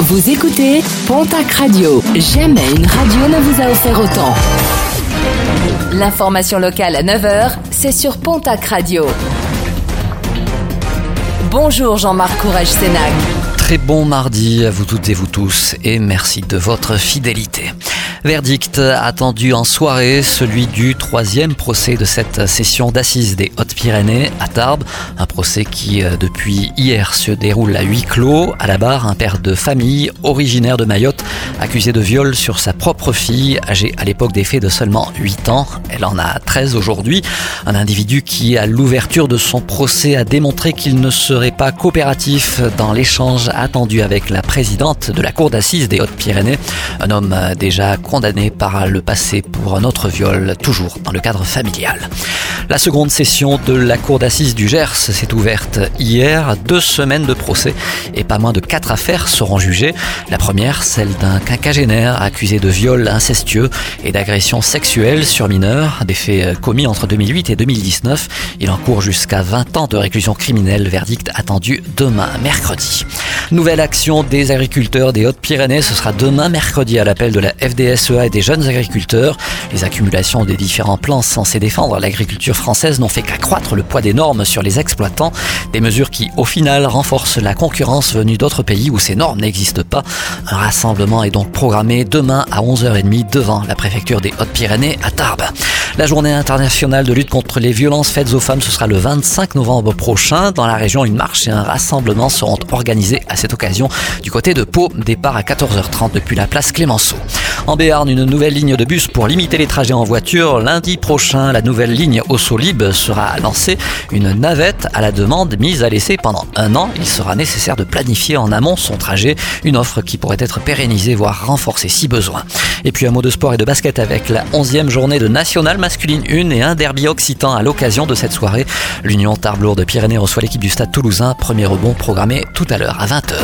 Vous écoutez Pontac Radio. Jamais une radio ne vous a offert autant. L'information locale à 9h, c'est sur Pontac Radio. Bonjour Jean-Marc Courage Sénac. Très bon mardi à vous toutes et vous tous et merci de votre fidélité. Verdict attendu en soirée, celui du troisième procès de cette session d'assises des Hautes-Pyrénées à Tarbes. Un procès qui, euh, depuis hier, se déroule à huis clos. À la barre, un père de famille originaire de Mayotte, accusé de viol sur sa propre fille, âgée à l'époque des faits de seulement 8 ans. Elle en a 13 aujourd'hui. Un individu qui, à l'ouverture de son procès, a démontré qu'il ne serait pas coopératif dans l'échange attendu avec la présidente de la cour d'assises des Hautes-Pyrénées. Un homme déjà condamné par le passé pour un autre viol, toujours dans le cadre familial. La seconde session de la cour d'assises du Gers s'est ouverte hier. Deux semaines de procès et pas moins de quatre affaires seront jugées. La première, celle d'un quinquagénaire accusé de viol incestueux et d'agression sexuelle sur mineurs, des faits commis entre 2008 et 2019. Il encourt jusqu'à 20 ans de réclusion criminelle, verdict attendu demain mercredi. Nouvelle action des agriculteurs des Hautes-Pyrénées, ce sera demain mercredi à l'appel de la Et des jeunes agriculteurs. Les accumulations des différents plans censés défendre l'agriculture française n'ont fait qu'accroître le poids des normes sur les exploitants. Des mesures qui, au final, renforcent la concurrence venue d'autres pays où ces normes n'existent pas. Un rassemblement est donc programmé demain à 11h30 devant la préfecture des Hautes-Pyrénées à Tarbes. La journée internationale de lutte contre les violences faites aux femmes, ce sera le 25 novembre prochain. Dans la région, une marche et un rassemblement seront organisés à cette occasion du côté de Pau. Départ à 14h30 depuis la place Clémenceau. En Béarn, une nouvelle ligne de bus pour limiter les trajets en voiture. Lundi prochain, la nouvelle ligne au Solib sera lancée. Une navette à la demande mise à l'essai pendant un an. Il sera nécessaire de planifier en amont son trajet. Une offre qui pourrait être pérennisée, voire renforcée si besoin. Et puis un mot de sport et de basket avec la 11e journée de National masculine 1 et un derby occitan à l'occasion de cette soirée. L'Union Tarbes de Pyrénées reçoit l'équipe du Stade toulousain. Premier rebond programmé tout à l'heure à 20h.